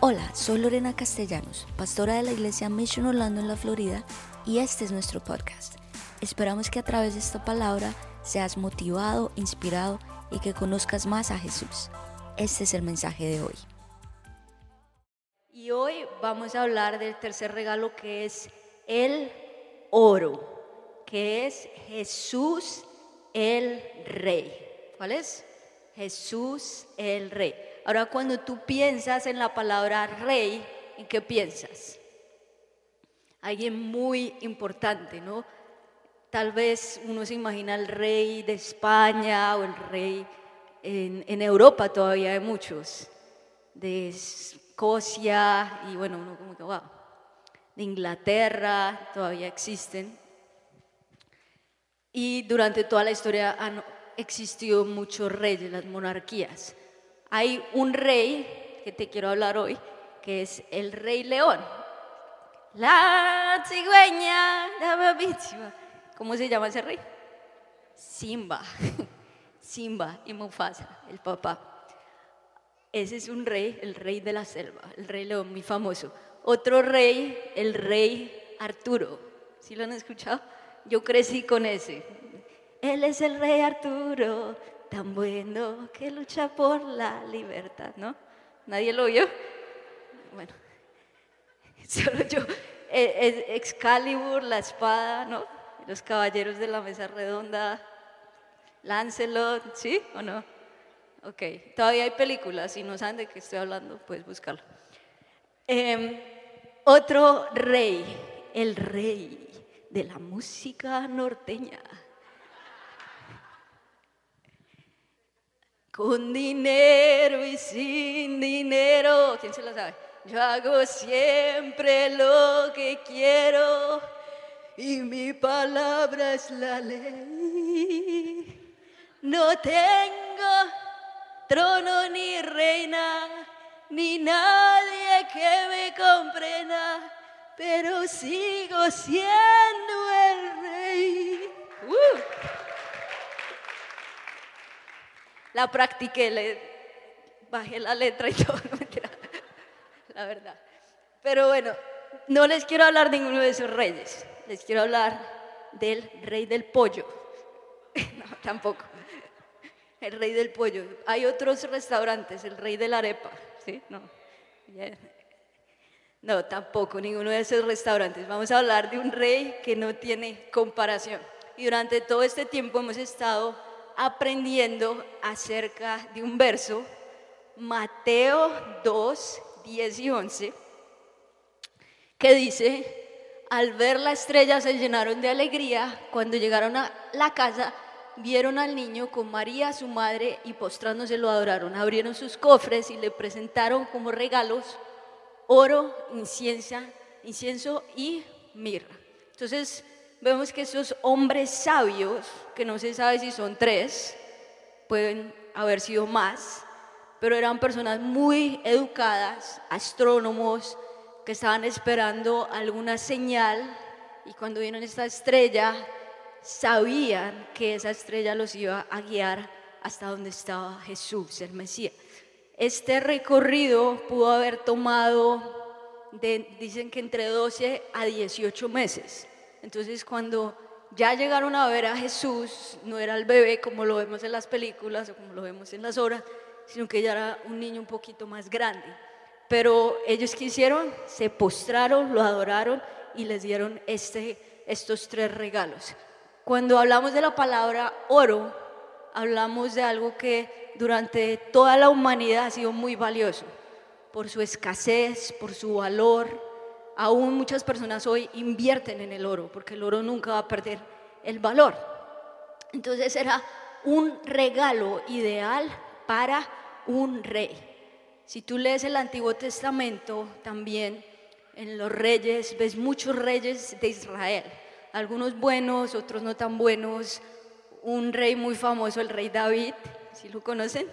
Hola, soy Lorena Castellanos, pastora de la iglesia Mission Orlando en la Florida, y este es nuestro podcast. Esperamos que a través de esta palabra seas motivado, inspirado y que conozcas más a Jesús. Este es el mensaje de hoy. Y hoy vamos a hablar del tercer regalo que es el oro, que es Jesús el Rey. ¿Cuál es? Jesús el Rey. Ahora cuando tú piensas en la palabra rey, ¿en qué piensas? Alguien muy importante, ¿no? Tal vez uno se imagina el rey de España o el rey en, Europa todavía hay muchos, de Escocia y bueno, uno como que wow, de Inglaterra todavía existen. Y durante toda la historia han existido muchos reyes, las monarquías. Hay un rey que te quiero hablar hoy, que es el rey león. La cigüeña, la víctima. ¿Cómo se llama ese rey? Simba. Simba y Mufasa, el papá. Ese es un rey, el rey de la selva, el rey león, muy famoso. Otro rey, el rey Arturo. ¿Sí lo han escuchado? Yo crecí con ese. Él es el rey Arturo, tan bueno que lucha por la libertad, ¿no? ¿Nadie lo oyó? Bueno, solo yo. Eh, Excalibur, la espada, ¿no? Los caballeros de la mesa redonda, Lancelot, ¿sí o no? Ok, todavía hay películas, si no saben de qué estoy hablando, puedes buscarlo. Em, otro rey, el rey de la música norteña. Con dinero y sin dinero, ¿quién se lo sabe? Yo hago siempre lo que quiero y mi palabra es la ley. No tengo trono ni reina, ni nadie que me comprenda, pero sigo siendo el rey. Uh la practiqué, le bajé la letra y todo, no la verdad. Pero bueno, no les quiero hablar de ninguno de esos reyes, les quiero hablar del rey del pollo. No, tampoco. El rey del pollo. Hay otros restaurantes, el rey de la arepa, ¿sí? No. No, tampoco, ninguno de esos restaurantes. Vamos a hablar de un rey que no tiene comparación. Y durante todo este tiempo hemos estado aprendiendo acerca de un verso, Mateo 2, 10 y 11, que dice, al ver la estrella se llenaron de alegría, cuando llegaron a la casa vieron al niño con María, su madre, y postrándose lo adoraron. Abrieron sus cofres y le presentaron como regalos oro, incienso, incienso y mirra. Entonces, vemos que esos hombres sabios, que no se sabe si son tres, pueden haber sido más, pero eran personas muy educadas, astrónomos, que estaban esperando alguna señal y cuando vieron esta estrella, sabían que esa estrella los iba a guiar hasta donde estaba Jesús, el Mesías. Este recorrido pudo haber tomado, dicen que entre 12 a 18 meses. Entonces cuando ya llegaron a ver a Jesús, no era el bebé como lo vemos en las películas o como lo vemos en las horas, sino que ya era un niño un poquito más grande. Pero ellos quisieron, se postraron, lo adoraron y les dieron este, estos tres regalos. Cuando hablamos de la palabra oro, hablamos de algo que durante toda la humanidad ha sido muy valioso, por su escasez, por su valor, aún muchas personas hoy invierten en el oro, porque el oro nunca va a perder el valor. Entonces era un regalo ideal para un rey. Si tú lees el Antiguo Testamento, también en los reyes ves muchos reyes de Israel, algunos buenos, otros no tan buenos. Un rey muy famoso, el rey David, si lo conocen,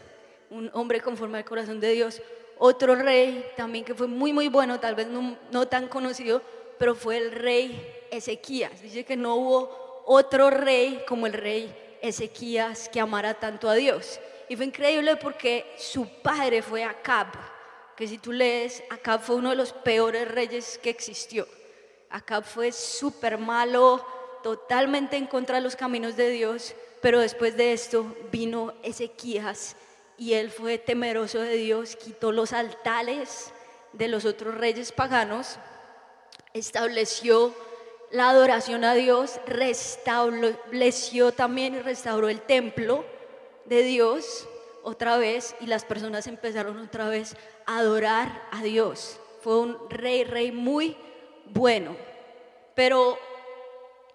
un hombre conforme al corazón de Dios, otro rey también que fue muy, muy bueno, tal vez no, tan conocido, pero fue el rey Ezequías. Dice que no hubo otro rey como el rey Ezequías que amara tanto a Dios. Y fue increíble porque su padre fue Acab, que si tú lees, Acab fue uno de los peores reyes que existió. Acab fue súper malo, totalmente en contra de los caminos de Dios, pero después de esto vino Ezequías y él fue temeroso de Dios, quitó los altares de los otros reyes paganos, estableció la adoración a Dios, restableció también y restauró el templo de Dios otra vez y las personas empezaron otra vez a adorar a Dios. Fue un rey, rey muy bueno. Pero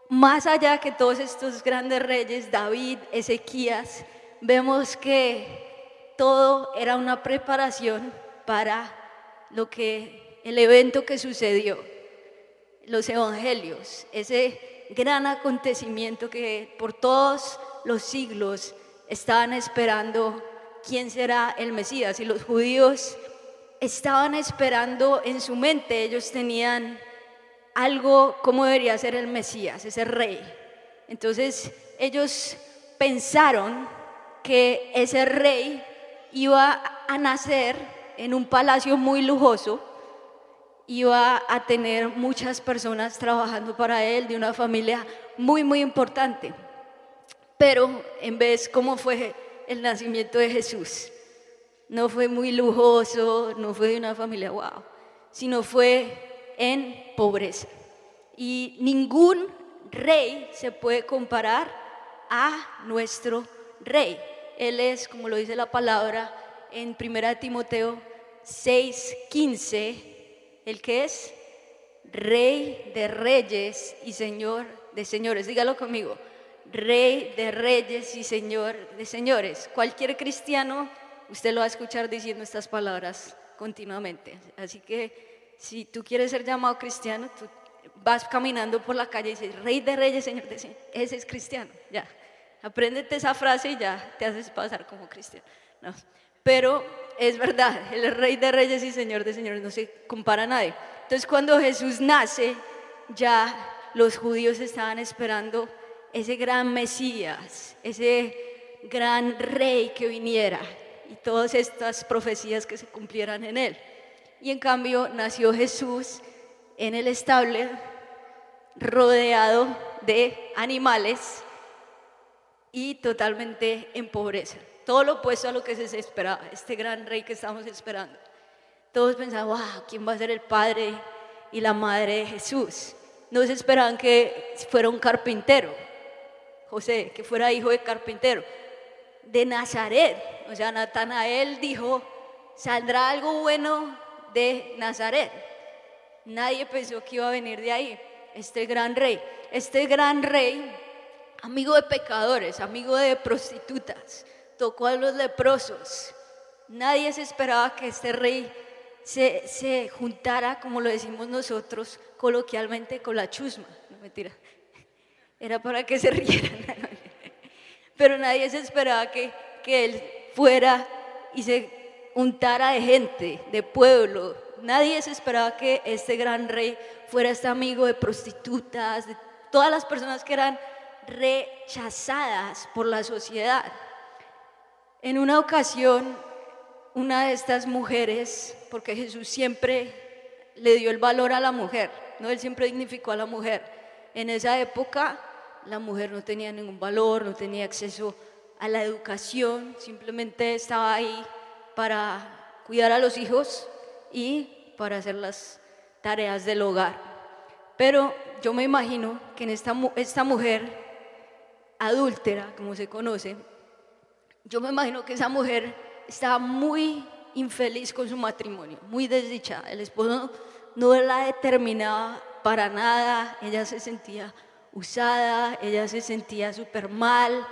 más allá que todos estos grandes reyes, David, Ezequías, vemos que todo era una preparación para lo que el evento que sucedió, los evangelios, ese gran acontecimiento que por todos los siglos estaban esperando quién será el Mesías. Y los judíos estaban esperando en su mente, ellos tenían algo, cómo debería ser el Mesías, ese rey. Entonces ellos pensaron que ese rey iba a nacer en un palacio muy lujoso, iba a tener muchas personas trabajando para él, de una familia muy, muy importante. Pero en vez, ¿cómo fue el nacimiento de Jesús. No fue muy lujoso, no fue de una familia wow, sino fue en pobreza. Y ningún rey se puede comparar a nuestro rey. Él es, como lo dice la palabra en 1 Timoteo 6:15, el que es rey de reyes y señor de señores. Dígalo conmigo Rey de reyes y Señor de señores. Cualquier cristiano, usted lo va a escuchar diciendo estas palabras continuamente. Así que si tú quieres ser llamado cristiano, tú vas caminando por la calle y dices, Rey de reyes, Señor de señores. Ese es cristiano, ya. Apréndete esa frase y ya te haces pasar como cristiano. No. Pero es verdad, el Rey de reyes y Señor de señores no se compara a nadie. Entonces cuando Jesús nace, ya los judíos estaban esperando ese gran Mesías, ese gran rey que viniera y todas estas profecías que se cumplieran en él. Y en cambio nació Jesús en el estable rodeado de animales y totalmente en pobreza. Todo lo opuesto a lo que se esperaba, este gran rey que estamos esperando. Todos pensaban, wow, ¿quién va a ser el padre y la madre de Jesús? No se esperaban que fuera un carpintero, José, que fuera hijo de carpintero, de Nazaret. O sea, Natanael dijo, saldrá algo bueno de Nazaret. Nadie pensó que iba a venir de ahí, este gran rey. Este gran rey, amigo de pecadores, amigo de prostitutas, tocó a los leprosos. Nadie se esperaba que este rey se, se juntara, como lo decimos nosotros coloquialmente, con la chusma. No mentira era para que se rieran. Pero nadie se esperaba que, que él fuera y se untara de gente, de pueblo. Nadie se esperaba que este gran rey fuera este amigo de prostitutas, de todas las personas que eran rechazadas por la sociedad. En una ocasión, una de estas mujeres, porque Jesús siempre le dio el valor a la mujer, no él siempre dignificó a la mujer. En esa época la mujer no tenía ningún valor, no tenía acceso a la educación, simplemente estaba ahí para cuidar a los hijos y para hacer las tareas del hogar. Pero yo me imagino que en esta, esta mujer adúltera, como se conoce, yo me imagino que esa mujer estaba muy infeliz con su matrimonio, muy desdichada. El esposo no la determinaba para nada, ella se sentía usada, ella se sentía súper mal,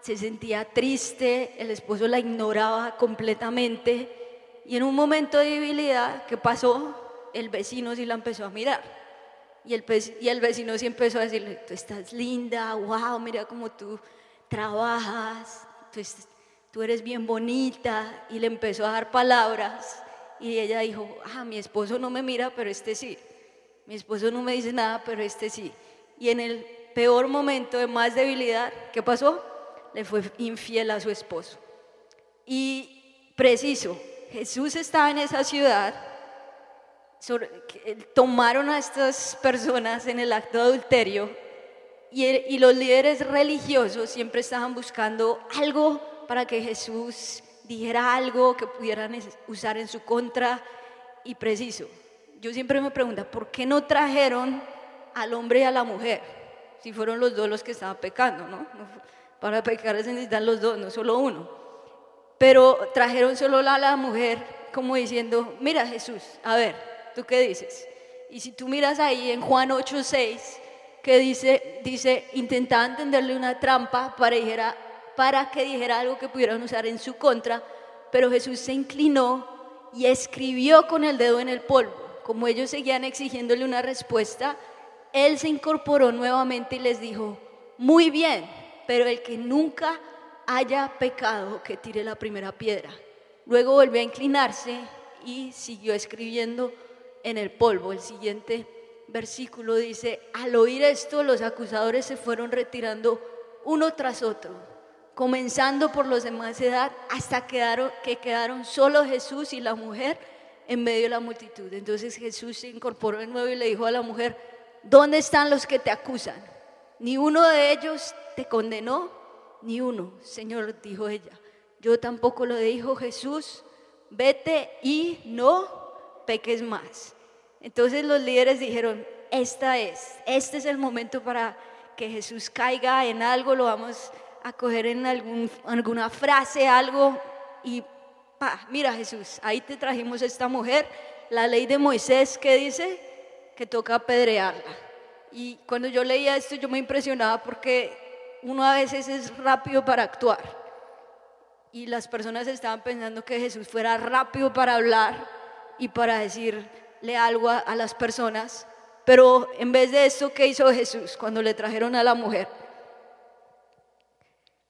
se sentía triste, el esposo la ignoraba completamente y en un momento de debilidad, ¿qué pasó? El vecino sí la empezó a mirar y el, y el vecino sí empezó a decirle, tú estás linda, wow, mira cómo tú trabajas, tú, tú eres bien bonita y le empezó a dar palabras y ella dijo, ah, mi esposo no me mira, pero este sí, mi esposo no me dice nada, pero este sí y en el peor momento de más debilidad, ¿qué pasó? Le fue infiel a su esposo. Y preciso, Jesús estaba en esa ciudad, tomaron a estas personas en el acto de adulterio y, los líderes religiosos siempre estaban buscando algo para que Jesús dijera algo que pudieran usar en su contra y preciso. Yo siempre me pregunto, ¿por qué no trajeron al hombre y a la mujer? Si fueron los dos los que estaban pecando, ¿no? Para pecar se necesitan los dos, no solo uno. Pero trajeron solo a la mujer como diciendo, mira Jesús, a ver, ¿tú qué dices? Y si tú miras ahí en Juan 8:6, que dice, dice, intentaban tenderle una trampa para, dijera, para que dijera algo que pudieran usar en su contra, pero Jesús se inclinó y escribió con el dedo en el polvo. Como ellos seguían exigiéndole una respuesta, él se incorporó nuevamente y les dijo, muy bien, pero el que nunca haya pecado, que tire la primera piedra. Luego volvió a inclinarse y siguió escribiendo en el polvo. El siguiente versículo dice, al oír esto los acusadores se fueron retirando uno tras otro, comenzando por los de más edad hasta quedaron, que quedaron solo Jesús y la mujer en medio de la multitud. Entonces Jesús se incorporó de nuevo y le dijo a la mujer, ¿dónde están los que te acusan? Ni uno de ellos te condenó, ni uno, Señor, dijo ella. Yo tampoco lo dijo Jesús, vete y no peques más. Entonces los líderes dijeron, esta es, este es el momento para que Jesús caiga en algo, lo vamos a coger en algún, alguna frase, algo, y pa, mira Jesús, ahí te trajimos esta mujer, la ley de Moisés que dice que toca apedrearla. Y cuando yo leía esto yo me impresionaba porque uno a veces es rápido para actuar. Y las personas estaban pensando que Jesús fuera rápido para hablar y para algo a, las personas. Pero en vez de eso, ¿qué hizo Jesús cuando le trajeron a la mujer?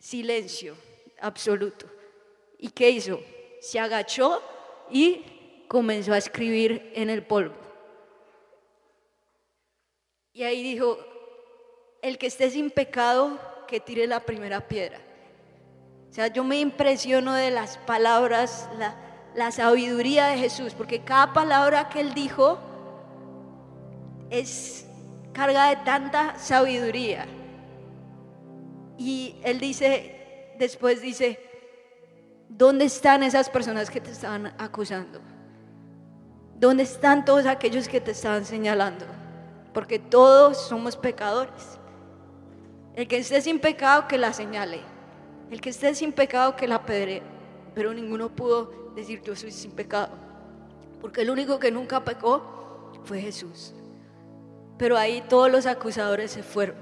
Silencio absoluto. ¿Y qué hizo? Se agachó y comenzó a escribir en el polvo. Y ahí dijo, el que esté sin pecado, que tire la primera piedra. O sea, yo me impresiono de las palabras, la, la sabiduría de Jesús, porque cada palabra que él dijo es carga de tanta sabiduría. Y él dice, después dice, ¿dónde están esas personas que te estaban acusando? ¿Dónde están todos aquellos que te estaban señalando? Porque todos somos pecadores. El que esté sin pecado, que la señale. El que esté sin pecado, que la pedre. Pero ninguno pudo decir yo soy sin pecado. Porque el único que nunca pecó fue Jesús. Pero ahí todos los acusadores se fueron.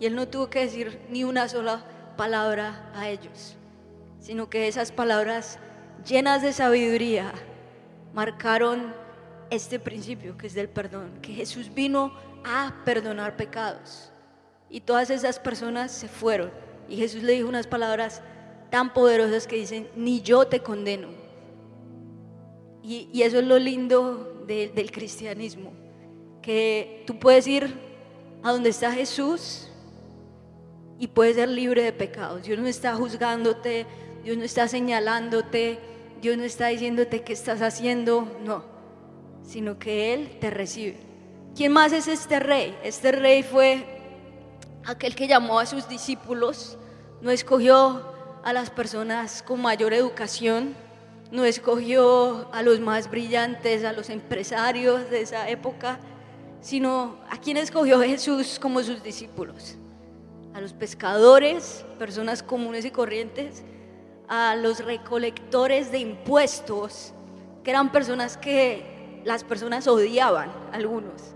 Y él no tuvo que decir ni una sola palabra a ellos. Sino que esas palabras llenas de sabiduría marcaron este principio que es del perdón. Que Jesús vino a perdonar pecados. Y todas esas personas se fueron. Y Jesús le dijo unas palabras tan poderosas que dicen, ni yo te condeno. Y, eso es lo lindo del cristianismo, que tú puedes ir a donde está Jesús y puedes ser libre de pecados. Dios no está juzgándote, Dios no está señalándote, Dios no está diciéndote qué estás haciendo, no, sino que Él te recibe. ¿Quién más es este rey? Este rey fue aquel que llamó a sus discípulos, no escogió a las personas con mayor educación, no escogió a los más brillantes, a los empresarios de esa época, sino a quien escogió Jesús como sus discípulos, a los pescadores, personas comunes y corrientes, a los recolectores de impuestos, que eran personas que las personas odiaban, algunos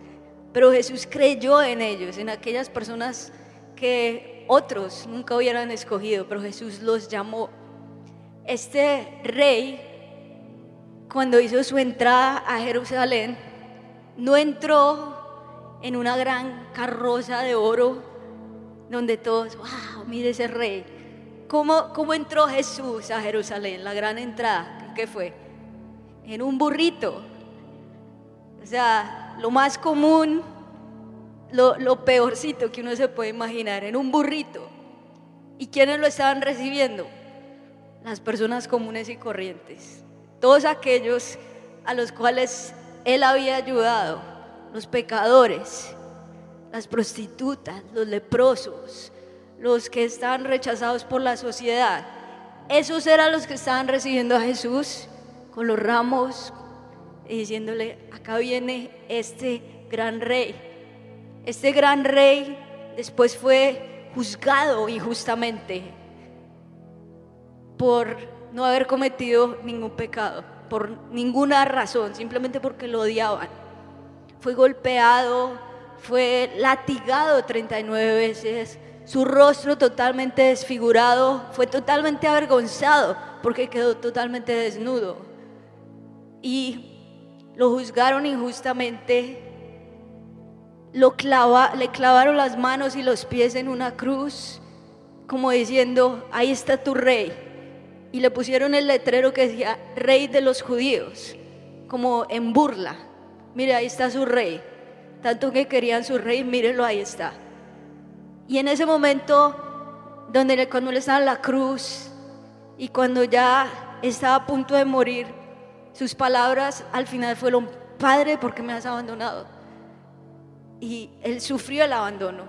pero Jesús creyó en ellos, en aquellas personas que otros nunca hubieran escogido, pero Jesús los llamó. Este rey, cuando hizo su entrada a Jerusalén, no entró en una gran carroza de oro donde todos, wow, mire ese rey. ¿Cómo, ¿Cómo entró Jesús a Jerusalén? La gran entrada, ¿qué fue? En un burrito. O sea, lo más común, lo, peorcito que uno se puede imaginar, en un burrito. ¿Y quiénes lo estaban recibiendo? Las personas comunes y corrientes. Todos aquellos a los cuales él había ayudado, los pecadores, las prostitutas, los leprosos, los que estaban rechazados por la sociedad. Esos eran los que estaban recibiendo a Jesús con los ramos y diciéndole, acá viene este gran rey. Este gran rey después fue juzgado injustamente por no haber cometido ningún pecado, por ninguna razón, simplemente porque lo odiaban. Fue golpeado, fue latigado 39 veces, su rostro totalmente desfigurado, fue totalmente avergonzado porque quedó totalmente desnudo. Y lo juzgaron injustamente, lo le clavaron las manos y los pies en una cruz, como diciendo, ahí está tu rey. Y le pusieron el letrero que decía, rey de los judíos, como en burla. Mire, ahí está su rey. Tanto que querían su rey, mírenlo, ahí está. Y en ese momento, donde cuando él estaba en la cruz y cuando ya estaba a punto de morir, sus palabras al final fueron, Padre, ¿por qué me has abandonado? Y él sufrió el abandono.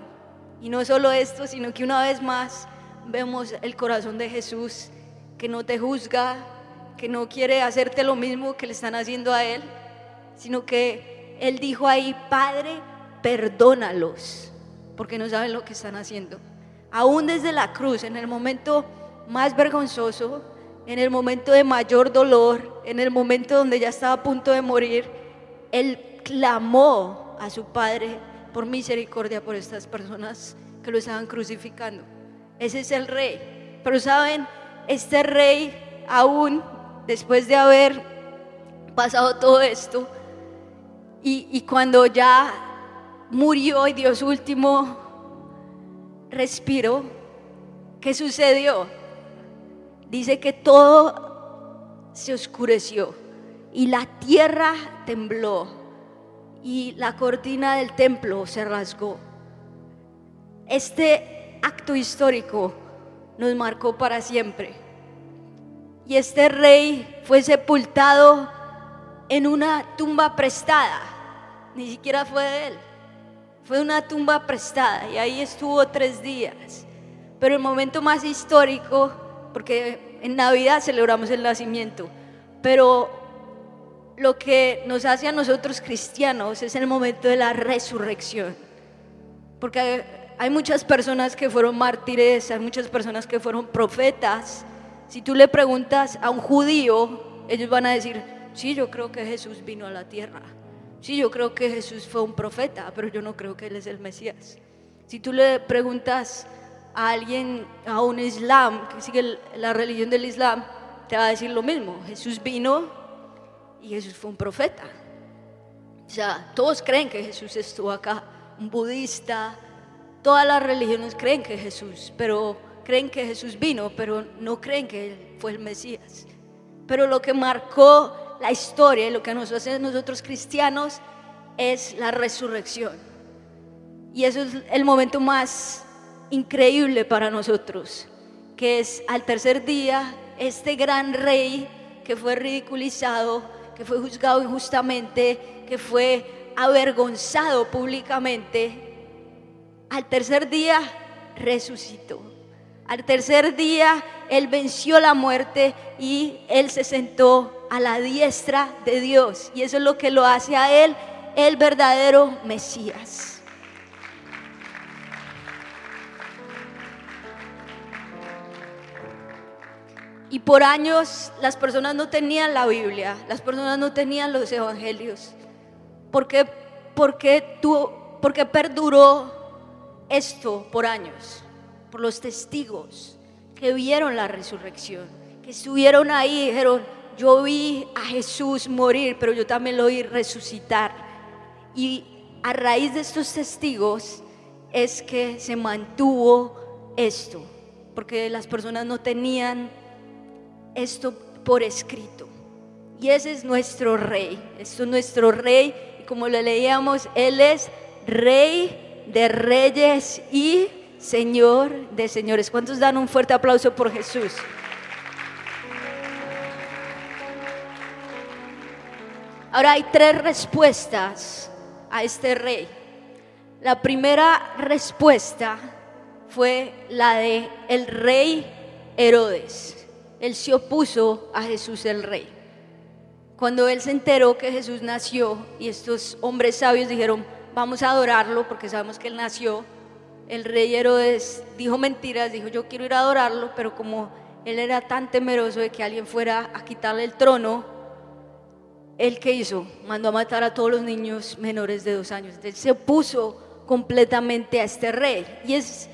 Y no solo esto, sino que una vez más vemos el corazón de Jesús que no te juzga, que no quiere hacerte lo mismo que le están haciendo a él, sino que él dijo ahí, Padre, perdónalos porque no saben lo que están haciendo. Aún desde la cruz, en el momento más vergonzoso, en el momento de mayor dolor, en el momento donde ya estaba a punto de morir, Él clamó a su Padre por misericordia por estas personas que lo estaban crucificando. Ese es el rey. Pero saben, este rey aún después de haber pasado todo esto, y, cuando ya murió y dio su último respiro, ¿qué sucedió? Dice que todo se oscureció y la tierra tembló y la cortina del templo se rasgó. Este acto histórico nos marcó para siempre. Y este rey fue sepultado en una tumba prestada, ni siquiera fue de él. Fue una tumba prestada y ahí estuvo tres días. Pero el momento más histórico, porque en Navidad celebramos el nacimiento, pero lo que nos hace a nosotros cristianos es el momento de la resurrección. Porque hay muchas personas que fueron mártires, hay muchas personas que fueron profetas. Si tú le preguntas a un judío, ellos van a decir, sí, yo creo que Jesús vino a la tierra. Sí, yo creo que Jesús fue un profeta, pero yo no creo que Él es el Mesías. Si tú le preguntas a alguien, a un Islam, que sigue la religión del Islam, te va a decir lo mismo. Jesús vino y Jesús fue un profeta. O sea, todos creen que Jesús estuvo acá, un budista, todas las religiones creen que Jesús, pero creen que Jesús vino, pero no creen que Él fue el Mesías. Pero lo que marcó la historia y lo que nos hace nosotros cristianos es la resurrección. Y eso es el momento más increíble para nosotros, que es al tercer día este gran rey que fue ridiculizado, que fue juzgado injustamente, que fue avergonzado públicamente, al tercer día resucitó. Al tercer día Él venció la muerte y Él se sentó a la diestra de Dios. Y eso es lo que lo hace a Él el verdadero Mesías. Y por años las personas no tenían la Biblia, las personas no tenían los evangelios. ¿Por qué, porque porque perduró esto por años? Por los testigos que vieron la resurrección, que estuvieron ahí dijeron, yo vi a Jesús morir, pero yo también lo vi resucitar. Y a raíz de estos testigos es que se mantuvo esto, porque las personas no tenían esto por escrito. Y ese es nuestro rey, esto es nuestro rey, y como lo leíamos, Él es rey de reyes y señor de señores. ¿Cuántos dan un fuerte aplauso por Jesús? Ahora hay tres respuestas a este rey. La primera respuesta fue la de el rey Herodes. Él se opuso a Jesús el rey. Cuando él se enteró que Jesús nació y estos hombres sabios dijeron, vamos a adorarlo porque sabemos que él nació, el rey Herodes dijo mentiras, dijo yo quiero ir a adorarlo, pero como él era tan temeroso de que alguien fuera a quitarle el trono, él que hizo, mandó a matar a todos los niños menores de dos años. Entonces se opuso completamente a este rey. Y es,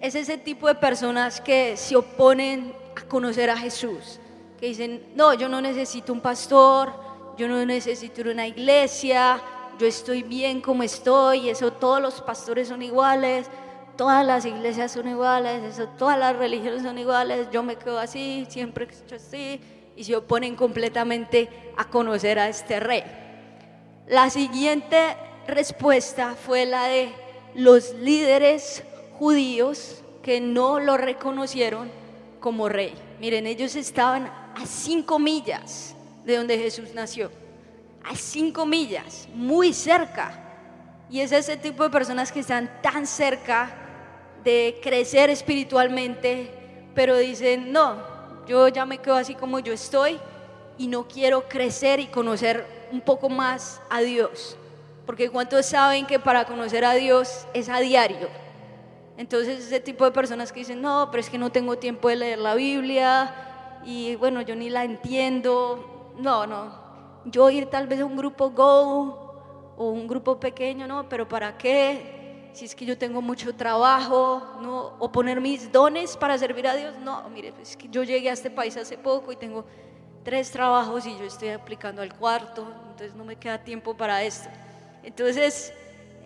es ese tipo de personas que se oponen a conocer a Jesús, que dicen, no, yo no necesito un pastor, yo no necesito una iglesia, yo estoy bien como estoy, eso todos los pastores son iguales, todas las iglesias son iguales, eso, todas las religiones son iguales, yo me quedo así, siempre he hecho así, y se oponen completamente a conocer a este rey. La siguiente respuesta fue la de los líderes judíos que no lo reconocieron como rey. Miren, ellos estaban a cinco millas de donde Jesús nació, a cinco millas, muy cerca. Y es ese tipo de personas que están tan cerca de crecer espiritualmente, pero dicen, no, yo ya me quedo así como yo estoy y no quiero crecer y conocer un poco más a Dios. Porque cuántos saben que para conocer a Dios es a diario. Entonces ese tipo de personas que dicen, no, pero es que no tengo tiempo de leer la Biblia y bueno, yo ni la entiendo. No, no. Yo ir tal vez a un grupo Go o un grupo pequeño, no, pero ¿para qué? si es que yo tengo mucho trabajo, ¿no? o poner mis dones para servir a Dios. No, mire, es que yo llegué a este país hace poco y tengo tres trabajos y yo estoy aplicando al cuarto, entonces no me queda tiempo para esto. Entonces,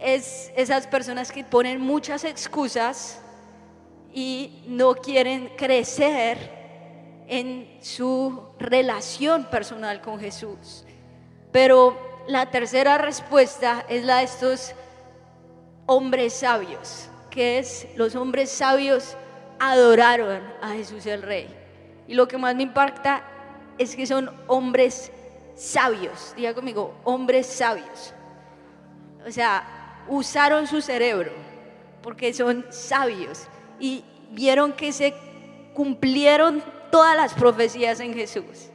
es esas personas que ponen muchas excusas y no quieren crecer en su relación personal con Jesús. Pero la tercera respuesta es la de estos hombres sabios, que es los hombres sabios adoraron a Jesús el Rey. Y lo que más me impacta es que son hombres sabios, diga conmigo, hombres sabios. O sea, usaron su cerebro porque son sabios y vieron que se cumplieron todas las profecías en Jesús.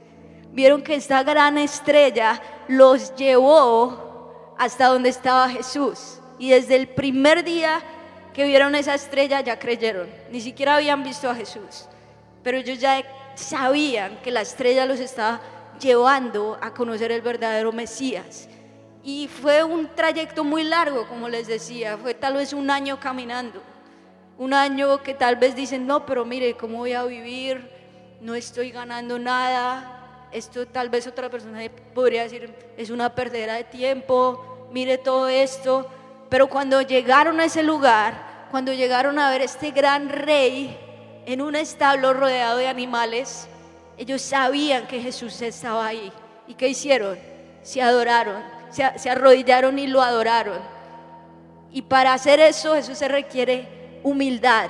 Vieron que esta gran estrella los llevó hasta donde estaba Jesús y desde el primer día que vieron esa estrella ya creyeron. Ni siquiera habían visto a Jesús, pero ellos ya sabían que la estrella los estaba llevando a conocer el verdadero Mesías. Y fue un trayecto muy largo, como les decía, fue tal vez un año caminando. Un año que tal vez dicen, no, pero mire, ¿cómo voy a vivir? No estoy ganando nada. Esto tal vez otra persona podría decir, es una perdera de tiempo, mire todo esto. Pero cuando llegaron a ese lugar, cuando llegaron a ver este gran rey en un establo rodeado de animales, ellos sabían que Jesús estaba ahí. ¿Y qué hicieron? Se adoraron, se, arrodillaron y lo adoraron. Y para hacer eso, eso se requiere humildad.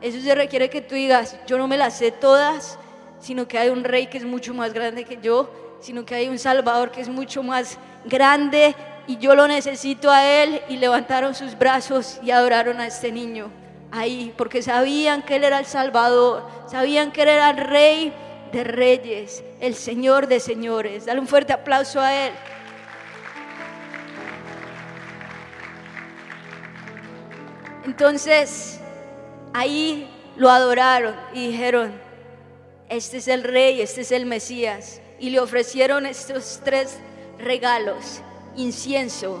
Eso se requiere que tú digas, yo no me las sé todas, sino que hay un rey que es mucho más grande que yo, sino que hay un Salvador que es mucho más grande y yo lo necesito a Él y levantaron sus brazos y adoraron a este niño ahí, porque sabían que Él era el Salvador, sabían que Él era el Rey de Reyes, el Señor de Señores. Dale un fuerte aplauso a Él. Entonces, ahí lo adoraron y dijeron, este es el Rey, este es el Mesías. Y le ofrecieron estos tres regalos incienso,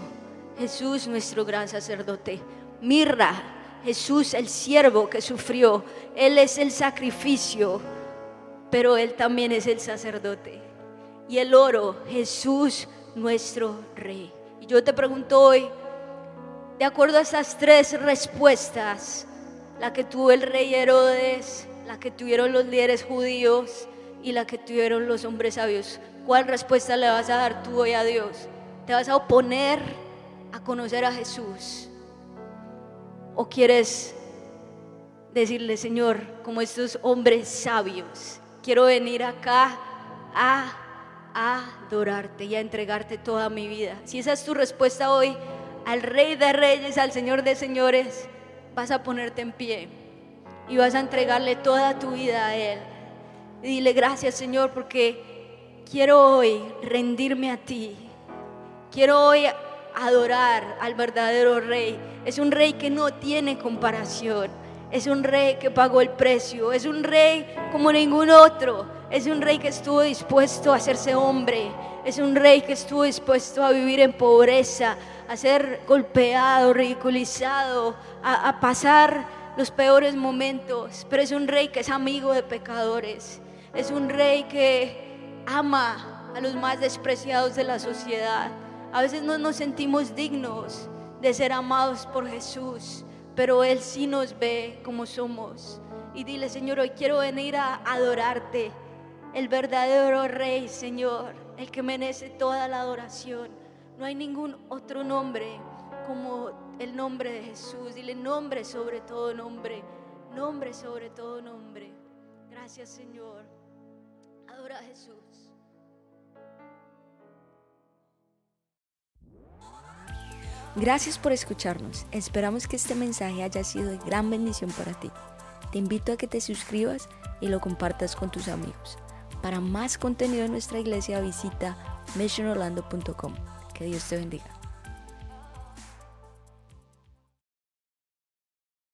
Jesús nuestro gran sacerdote, mirra, Jesús el siervo que sufrió, Él es el sacrificio, pero Él también es el sacerdote. Y el oro, Jesús nuestro rey. Y yo te pregunto hoy, de acuerdo a estas tres respuestas, la que tuvo el rey Herodes, la que tuvieron los líderes judíos y la que tuvieron los hombres sabios, ¿cuál respuesta le vas a dar tú hoy a Dios? ¿Te vas a oponer a conocer a Jesús? ¿O quieres decirle, Señor, como estos hombres sabios, quiero venir acá a adorarte y a entregarte toda mi vida. Si esa es tu respuesta hoy al Rey de Reyes, al Señor de Señores, vas a ponerte en pie y vas a entregarle toda tu vida a Él. Y dile gracias Señor porque quiero hoy rendirme a ti. Quiero hoy adorar al verdadero Rey. Es un Rey que no tiene comparación. Es un Rey que pagó el precio. Es un Rey como ningún otro. Es un Rey que estuvo dispuesto a hacerse hombre. Es un Rey que estuvo dispuesto a vivir en pobreza, a ser golpeado, ridiculizado, a, a pasar los peores momentos. Pero es un Rey que es amigo de pecadores. Es un Rey que ama a los más despreciados de la sociedad. A veces no nos sentimos dignos de ser amados por Jesús, pero Él sí nos ve como somos. Y dile, Señor, hoy quiero venir a adorarte, el verdadero Rey, Señor, el que merece toda la adoración. No hay ningún otro nombre como el nombre de Jesús. Dile nombre sobre todo nombre, nombre sobre todo nombre. Gracias, Señor. Adora a Jesús. Gracias por escucharnos. Esperamos que este mensaje haya sido de gran bendición para ti. Te invito a que te suscribas y lo compartas con tus amigos. Para más contenido en nuestra iglesia visita missionorlando.com. Que Dios te bendiga.